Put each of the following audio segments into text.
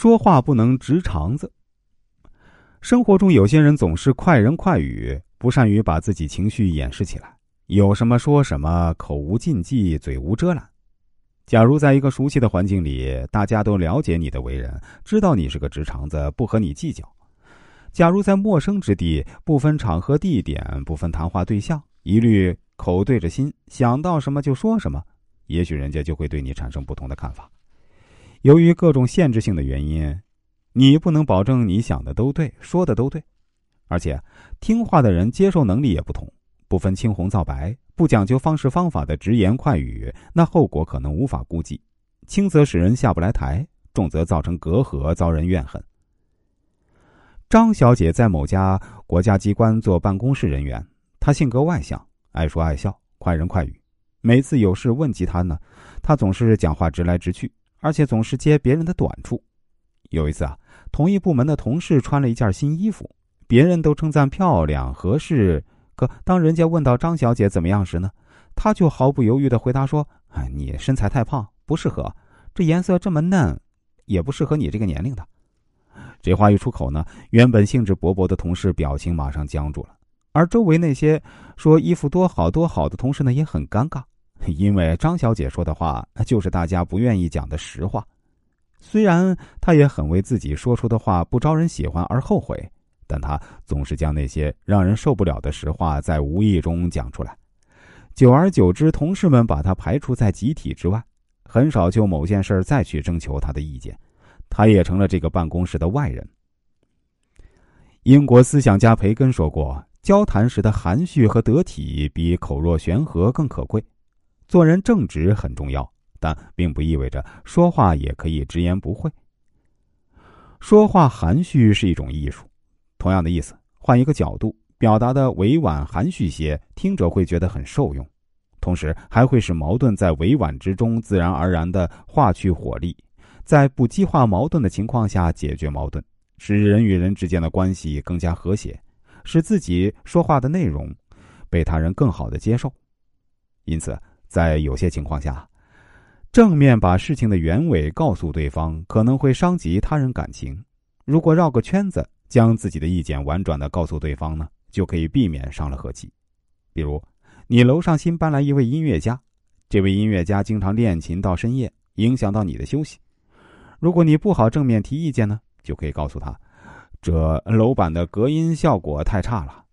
说话不能直肠子。生活中有些人总是快人快语，不善于把自己情绪掩饰起来，有什么说什么，口无禁忌，嘴无遮拦。假如在一个熟悉的环境里，大家都了解你的为人，知道你是个直肠子，不和你计较；假如在陌生之地，不分场合地点，不分谈话对象，一律口对着心，想到什么就说什么，也许人家就会对你产生不同的看法。由于各种限制性的原因。你不能保证你想的都对，说的都对，而且听话的人接受能力也不同，不分青红皂白，不讲究方式方法的直言快语，那后果可能无法估计，轻则使人下不来台，重则造成隔阂，遭人怨恨。张小姐在某家国家机关做办公室人员，她性格外向，爱说爱笑，快人快语。每次有事问及她呢，她总是讲话直来直去，而且总是揭别人的短处。有一次啊。同一部门的同事穿了一件新衣服，别人都称赞漂亮合适。可当人家问到张小姐怎么样时呢，她就毫不犹豫的回答说：“哎，你身材太胖，不适合。这颜色这么嫩，也不适合你这个年龄的。”这话一出口呢，原本兴致勃勃的同事表情马上僵住了，而周围那些说衣服多好多好的同事呢，也很尴尬，因为张小姐说的话就是大家不愿意讲的实话。虽然他也很为自己说出的话不招人喜欢而后悔，但他总是将那些让人受不了的实话在无意中讲出来。久而久之，同事们把他排除在集体之外，很少就某件事再去征求他的意见，他也成了这个办公室的外人。英国思想家培根说过：“交谈时的含蓄和得体比口若悬河更可贵。”做人正直很重要。但并不意味着说话也可以直言不讳。说话含蓄是一种艺术，同样的意思，换一个角度表达的委婉含蓄些，听者会觉得很受用，同时还会使矛盾在委婉之中自然而然的化去火力，在不激化矛盾的情况下解决矛盾，使人与人之间的关系更加和谐，使自己说话的内容被他人更好的接受。因此，在有些情况下。正面把事情的原委告诉对方，可能会伤及他人感情；如果绕个圈子，将自己的意见婉转的告诉对方呢，就可以避免伤了和气。比如，你楼上新搬来一位音乐家，这位音乐家经常练琴到深夜，影响到你的休息。如果你不好正面提意见呢，就可以告诉他，这楼板的隔音效果太差了。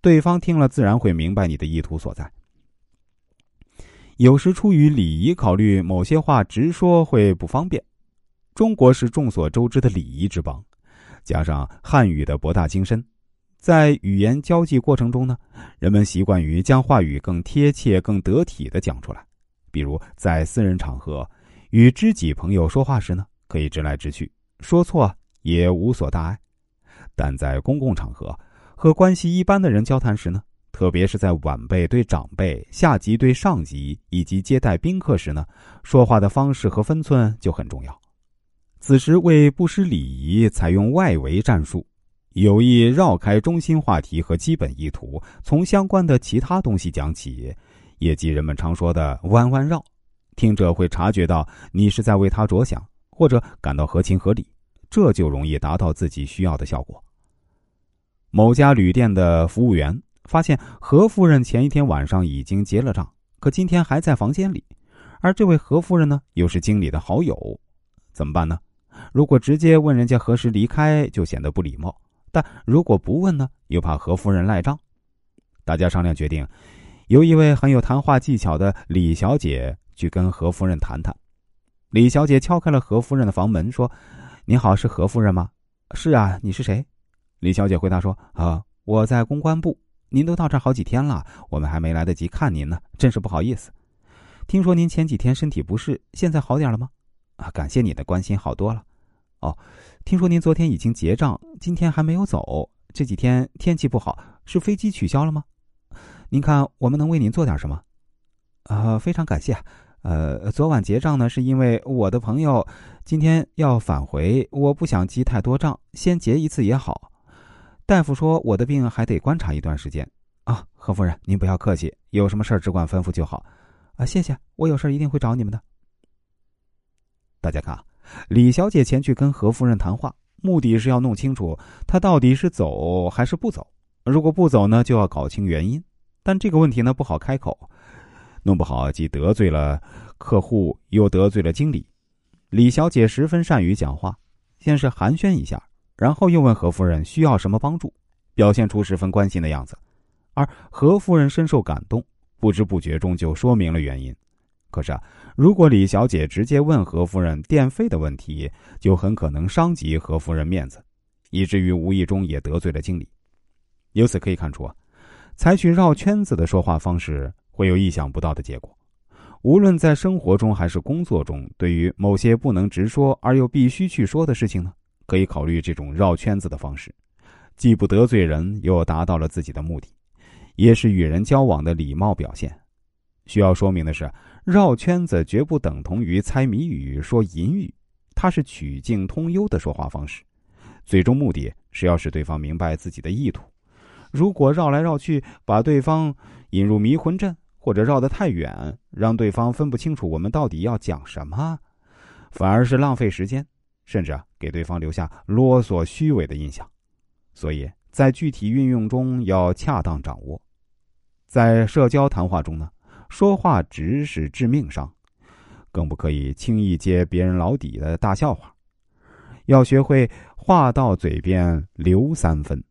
对方听了自然会明白你的意图所在。有时出于礼仪考虑，某些话直说会不方便。中国是众所周知的礼仪之邦，加上汉语的博大精深，在语言交际过程中呢，人们习惯于将话语更贴切、更得体的讲出来。比如在私人场合，与知己朋友说话时呢，可以直来直去，说错也无所大碍；但在公共场合和关系一般的人交谈时呢，特别是在晚辈对长辈、下级对上级以及接待宾客时呢，说话的方式和分寸就很重要。此时为不失礼仪，采用外围战术，有意绕开中心话题和基本意图，从相关的其他东西讲起，也即人们常说的“弯弯绕”，听者会察觉到你是在为他着想，或者感到合情合理，这就容易达到自己需要的效果。某家旅店的服务员。发现何夫人前一天晚上已经结了账，可今天还在房间里，而这位何夫人呢，又是经理的好友，怎么办呢？如果直接问人家何时离开，就显得不礼貌；但如果不问呢，又怕何夫人赖账。大家商量决定，由一位很有谈话技巧的李小姐去跟何夫人谈谈。李小姐敲开了何夫人的房门，说：“您好，是何夫人吗？”“是啊，你是谁？”李小姐回答说：“啊，我在公关部。”您都到这儿好几天了，我们还没来得及看您呢，真是不好意思。听说您前几天身体不适，现在好点了吗？啊，感谢你的关心，好多了。哦，听说您昨天已经结账，今天还没有走。这几天天气不好，是飞机取消了吗？您看我们能为您做点什么？啊，非常感谢。呃，昨晚结账呢，是因为我的朋友今天要返回，我不想记太多账，先结一次也好。大夫说我的病还得观察一段时间啊，何夫人，您不要客气，有什么事儿只管吩咐就好，啊，谢谢，我有事一定会找你们的。大家看，李小姐前去跟何夫人谈话，目的是要弄清楚她到底是走还是不走。如果不走呢，就要搞清原因。但这个问题呢，不好开口，弄不好既得罪了客户，又得罪了经理。李小姐十分善于讲话，先是寒暄一下，然后又问何夫人需要什么帮助，表现出十分关心的样子。而何夫人深受感动，不知不觉中就说明了原因。可是啊，如果李小姐直接问何夫人电费的问题，就很可能伤及何夫人面子，以至于无意中也得罪了经理。由此可以看出啊，采取绕圈子的说话方式会有意想不到的结果。无论在生活中还是工作中，对于某些不能直说而又必须去说的事情呢，可以考虑这种绕圈子的方式，既不得罪人，又达到了自己的目的，也是与人交往的礼貌表现。需要说明的是。绕圈子绝不等同于猜谜语、说隐语，它是曲径通幽的说话方式，最终目的是要使对方明白自己的意图。如果绕来绕去，把对方引入迷魂阵，或者绕得太远，让对方分不清楚我们到底要讲什么，反而是浪费时间，甚至啊给对方留下啰嗦、虚伪的印象。所以在具体运用中要恰当掌握。在社交谈话中呢。说话直是致命伤，更不可以轻易揭别人老底的大笑话，要学会话到嘴边留三分。